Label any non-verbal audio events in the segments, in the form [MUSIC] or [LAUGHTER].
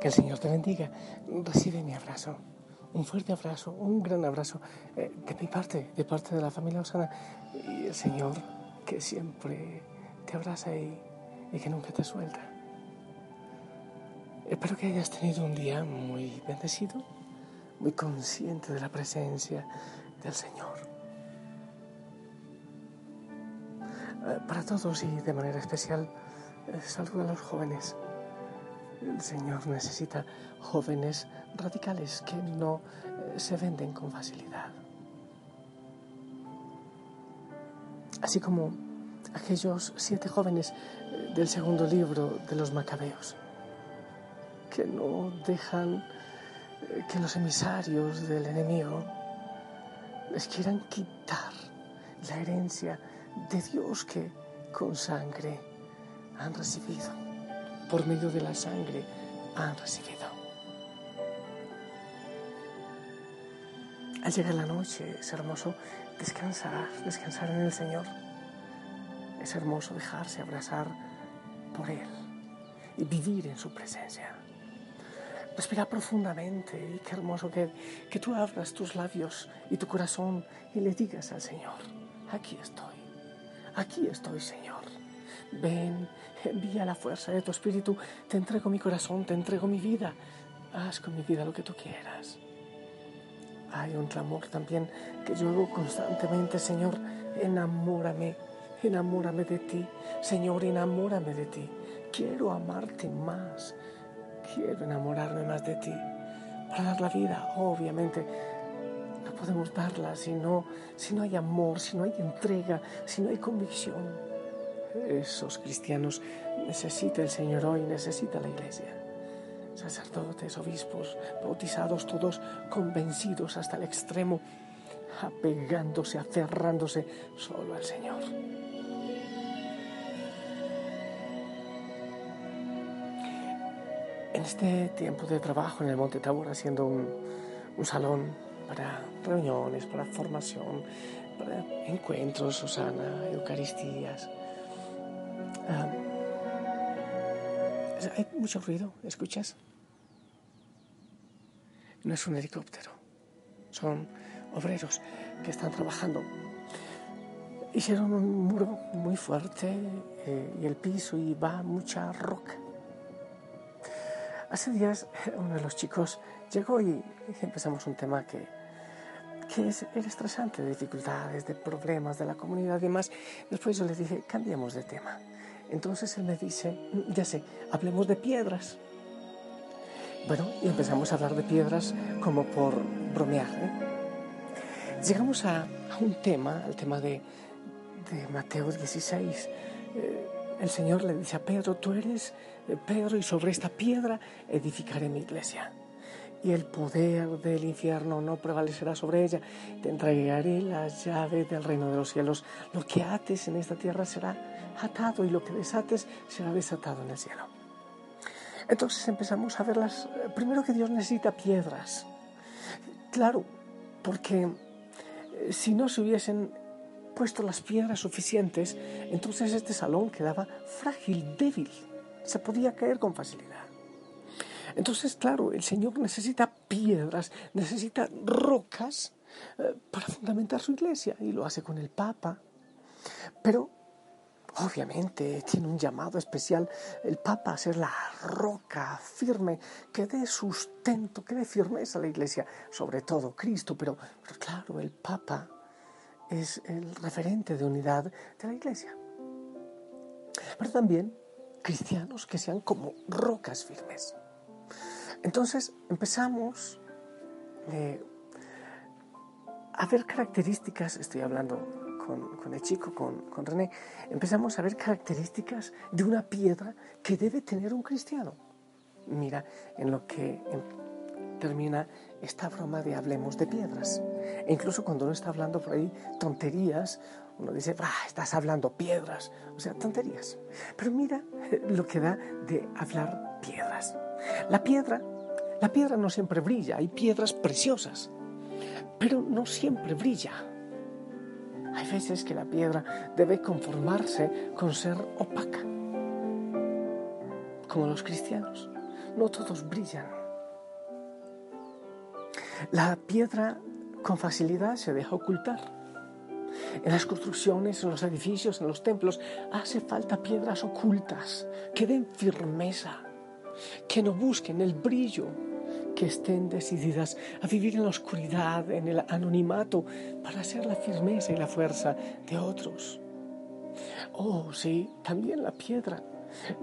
Que el Señor te bendiga. Recibe mi abrazo. Un fuerte abrazo, un gran abrazo eh, de mi parte, de parte de la familia Osana. Y el Señor que siempre te abraza y, y que nunca te suelta. Espero que hayas tenido un día muy bendecido, muy consciente de la presencia del Señor. Eh, para todos y de manera especial, eh, saludo a los jóvenes. El Señor necesita jóvenes radicales que no eh, se venden con facilidad. Así como aquellos siete jóvenes eh, del segundo libro de los Macabeos, que no dejan eh, que los emisarios del enemigo les quieran quitar la herencia de Dios que con sangre han recibido por medio de la sangre han recibido. Al llegar la noche es hermoso descansar, descansar en el Señor. Es hermoso dejarse abrazar por Él y vivir en su presencia. Respira profundamente y qué hermoso que, que tú abras tus labios y tu corazón y le digas al Señor, aquí estoy, aquí estoy Señor. Ven, envía la fuerza de tu espíritu, te entrego mi corazón, te entrego mi vida, haz con mi vida lo que tú quieras. Hay un clamor también que yo hago constantemente, Señor, enamórame, enamórame de ti, Señor, enamórame de ti. Quiero amarte más, quiero enamorarme más de ti. Para dar la vida, obviamente, no podemos darla si no, si no hay amor, si no hay entrega, si no hay convicción esos cristianos necesita el Señor hoy, necesita la iglesia. Sacerdotes, obispos, bautizados, todos convencidos hasta el extremo, apegándose, aferrándose solo al Señor. En este tiempo de trabajo en el Monte Tabor, haciendo un, un salón para reuniones, para formación, para encuentros, Susana, Eucaristías, hay mucho ruido, ¿escuchas? No es un helicóptero, son obreros que están trabajando. Hicieron un muro muy fuerte eh, y el piso y va mucha roca. Hace días uno de los chicos llegó y empezamos un tema que, que es, era estresante, de dificultades, de problemas de la comunidad y demás. Después yo le dije, cambiemos de tema. Entonces él me dice, ya sé, hablemos de piedras. Bueno, y empezamos a hablar de piedras como por bromear. ¿eh? Llegamos a, un tema, al tema de, de Mateo 16. Eh, el Señor le dice a Pedro, tú eres eh, Pedro y sobre esta piedra edificaré mi iglesia y el poder del infierno no prevalecerá sobre ella. Te entregaré la llave del reino de los cielos. Lo que ates en esta tierra será atado y lo que desates será desatado en el cielo. Entonces empezamos a ver las... Primero que Dios necesita piedras. Claro, porque eh, si no se hubiesen puesto las piedras suficientes, entonces este salón quedaba frágil, débil. Se podía caer con facilidad. Entonces, claro, el Señor necesita piedras, necesita rocas eh, para fundamentar su iglesia y lo hace con el Papa. Pero Obviamente tiene un llamado especial el Papa a ser la roca firme que dé sustento, que dé firmeza a la Iglesia, sobre todo Cristo, pero, claro, el Papa es el referente de unidad de la Iglesia. Pero también cristianos que sean como rocas firmes. Entonces empezamos eh, a ver características, estoy hablando con, el chico, con, con, René, empezamos a ver características de una piedra que debe tener un cristiano. Mira, en lo que termina esta broma de hablemos de piedras. E incluso cuando uno está hablando por ahí tonterías, uno dice, estás hablando piedras, o sea, tonterías. Pero mira [LAUGHS] lo que da de hablar piedras. La piedra, la piedra no siempre brilla, hay piedras preciosas, pero no siempre brilla. Veces que la piedra debe conformarse con ser opaca, como los cristianos. No todos brillan. La piedra con facilidad se deja ocultar. En las construcciones, en los edificios, en los templos, hace falta piedras ocultas que den firmeza, que no busquen el brillo, que estén decididas a vivir en la oscuridad, en el anonimato, para ser la firmeza y la fuerza de otros. Oh, sí, también la piedra.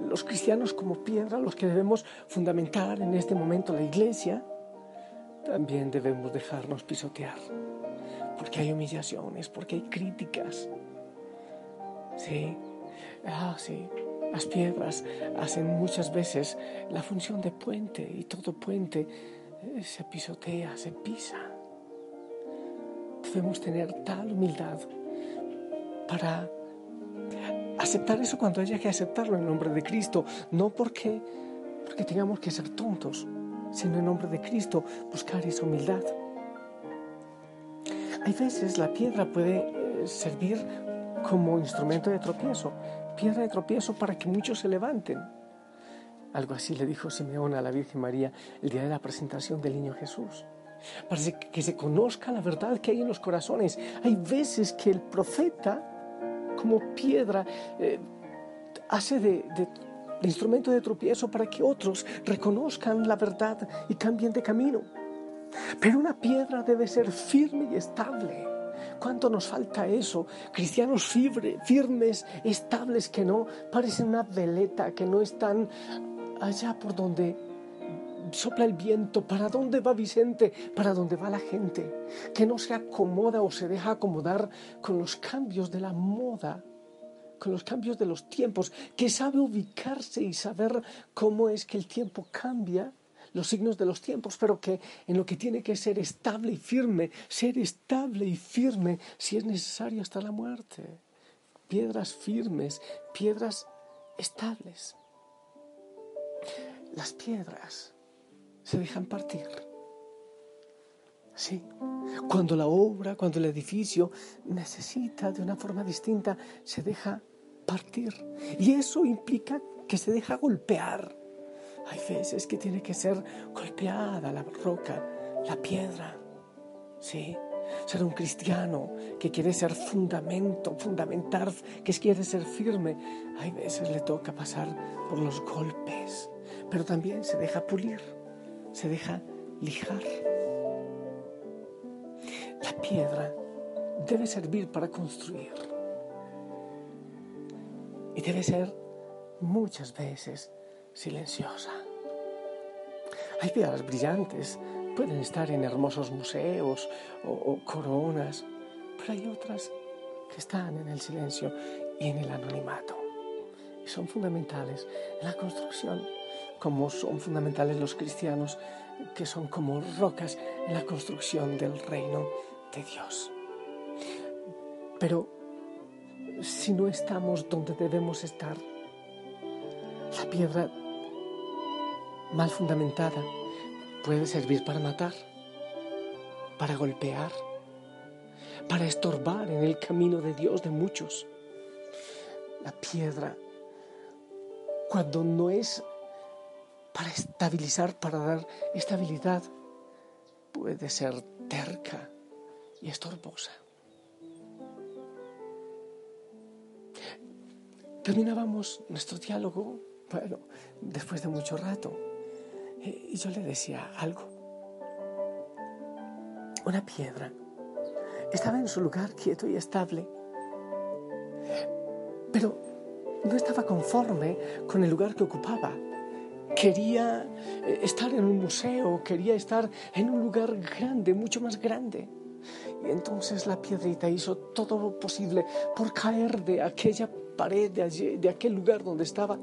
Los cristianos como piedra, los que debemos fundamentar en este momento la iglesia, también debemos dejarnos pisotear porque hay humillaciones, porque hay críticas. Sí, ah, sí. Las piedras hacen muchas veces la función de puente y todo puente eh, se pisotea, se pisa. Debemos tener tal humildad para aceptar eso cuando haya que aceptarlo en nombre de Cristo, no porque, porque tengamos que ser tontos, sino en nombre de Cristo buscar esa humildad. Hay veces la piedra puede eh, servir como instrumento de tropiezo, piedra de tropiezo para que muchos se levanten. Algo así le dijo Simeón a la Virgen María el día de la presentación del niño Jesús. Para que se conozca la verdad que hay en los corazones. Hay veces que el profeta, como piedra, eh, hace de, de instrumento de tropiezo para que otros reconozcan la verdad y cambien de camino. Pero una piedra debe ser firme y estable. ¿Cuánto nos falta eso? Cristianos firmes, estables, que no parecen una veleta, que no están allá por donde sopla el viento, para dónde va Vicente, para dónde va la gente, que no se acomoda o se deja acomodar con los cambios de la moda, con los cambios de los tiempos, que sabe ubicarse y saber cómo es que el tiempo cambia los signos de los tiempos, pero que en lo que tiene que ser estable y firme, ser estable y firme si es necesario hasta la muerte. Piedras firmes, piedras estables. Las piedras se dejan partir. Sí, cuando la obra, cuando el edificio necesita de una forma distinta, se deja partir. Y eso implica que se deja golpear hay veces que tiene que ser golpeada la roca, la piedra. Sí, ser un cristiano que quiere ser fundamento, fundamentar, que quiere ser firme. Hay veces le toca pasar por los golpes, pero también se deja pulir, se deja lijar. La piedra debe servir para construir y debe ser muchas veces silenciosa. Hay piedras brillantes, pueden estar en hermosos museos o, coronas, pero hay otras que están en el silencio y en el anonimato. Y son fundamentales en la construcción, como son fundamentales los cristianos, que son como rocas en la construcción del reino de Dios. Pero si no estamos donde debemos estar, la piedra mal fundamentada puede servir para matar, para golpear, para estorbar en el camino de Dios de muchos. La piedra, cuando no es para estabilizar, para dar estabilidad, puede ser terca y estorbosa. terminábamos nuestro diálogo, bueno, después de mucho rato, y yo le decía algo. Una piedra estaba en su lugar quieto y estable, pero no estaba conforme con el lugar que ocupaba. Quería eh, estar en un museo, quería estar en un lugar grande, mucho más grande. Y entonces la piedrita hizo todo lo posible por caer de aquella pared, de, de aquel lugar donde estaba.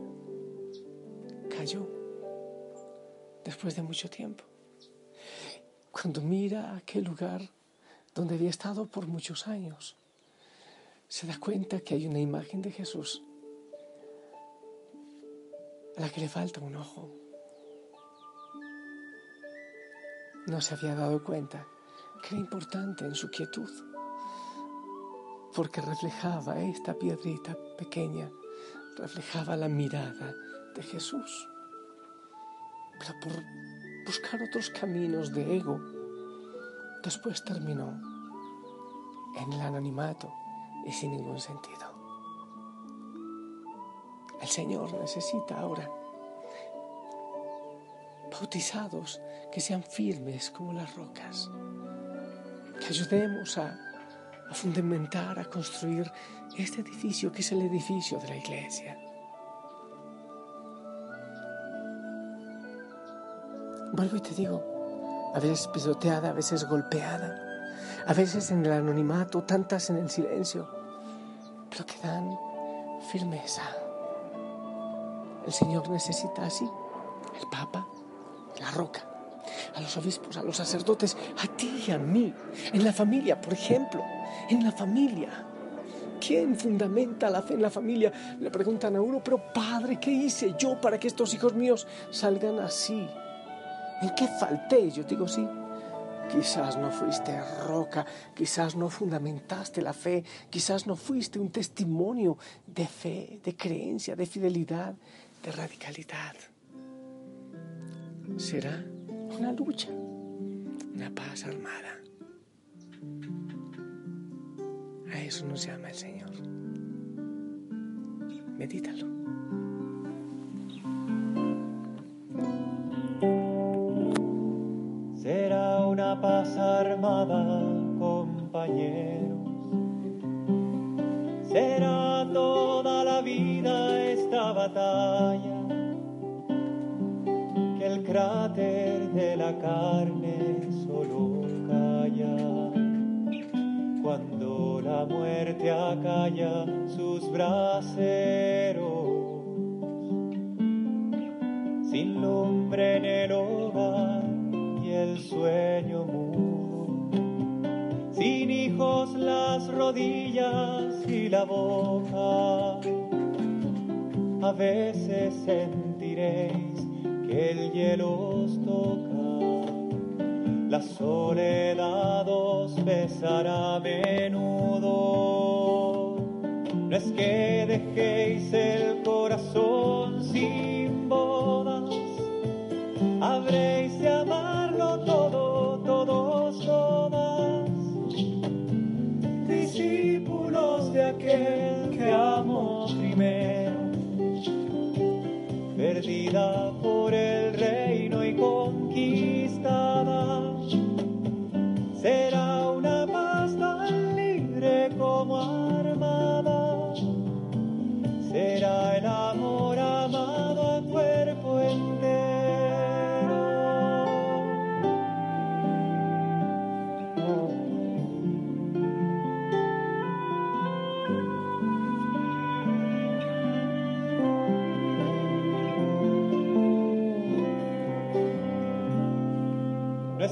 Cayó después de mucho tiempo. Cuando mira aquel lugar donde había estado por muchos años, se da cuenta que hay una imagen de Jesús a la que le falta un ojo. No se había dado cuenta que era importante en su quietud, porque reflejaba esta piedrita pequeña, reflejaba la mirada de Jesús. Por buscar otros caminos de ego, después terminó en el anonimato y sin ningún sentido. El Señor necesita ahora bautizados que sean firmes como las rocas, que ayudemos a fundamentar, a construir este edificio que es el edificio de la iglesia. Vuelvo y te digo, a veces pisoteada, a veces golpeada, a veces en el anonimato, tantas en el silencio, pero que dan firmeza. El Señor necesita así, el Papa, la roca, a los obispos, a los sacerdotes, a ti y a mí, en la familia, por ejemplo, en la familia. ¿Quién fundamenta la fe en la familia? Le preguntan a uno, pero padre, ¿qué hice yo para que estos hijos míos salgan así? ¿En qué falté? Yo digo, sí, Quizás no fuiste roca, quizás no fundamentaste la fe, quizás no fuiste un testimonio de fe, de creencia, de fidelidad, de radicalidad. Será una lucha, una paz armada. A eso nos llama el Señor. Medítalo. Paz armada, compañeros. Será toda la vida esta batalla cráter de la carne solo calla. Cuando la muerte acalla sus braseros, sin lumbre en el rodillas y la boca, a veces sentiréis el hielo os toca, la soledad os besará a menudo. No es que dejéis el corazón sin bodas, habréis de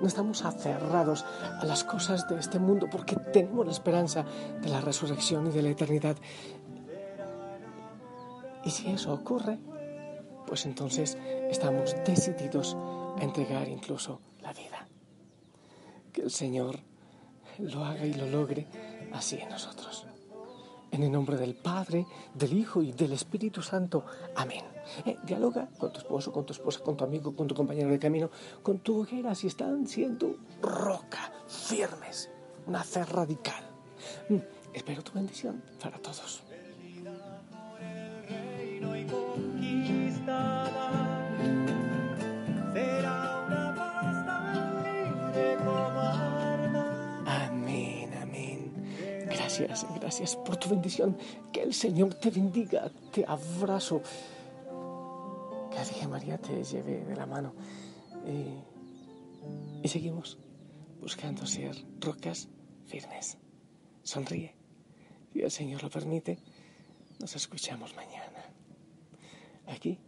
no estamos aferrados a las cosas de este mundo, porque tenemos la esperanza de la resurrección y de la eternidad. Y si eso ocurre, pues entonces estamos decididos a entregar incluso la vida. Que el Señor lo haga y lo logre así en nosotros. En el nombre del Padre, del Hijo y del Espíritu Santo. Amén. Eh, dialoga con tu esposo, con tu esposa, con tu amigo, con tu compañero de camino, con tu hoguera, si están siendo roca, firmes, una fe radical. Mm, espero tu bendición para todos. Gracias, gracias por tu bendición. Que el Señor te bendiga. Te abrazo. Que la Virgen María te lleve de la mano. y seguimos buscando ser rocas firmes. Sonríe. Si el Señor lo permite, nos escuchamos mañana. Aquí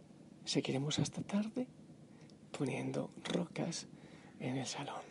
seguiremos hasta tarde poniendo rocas en el salón.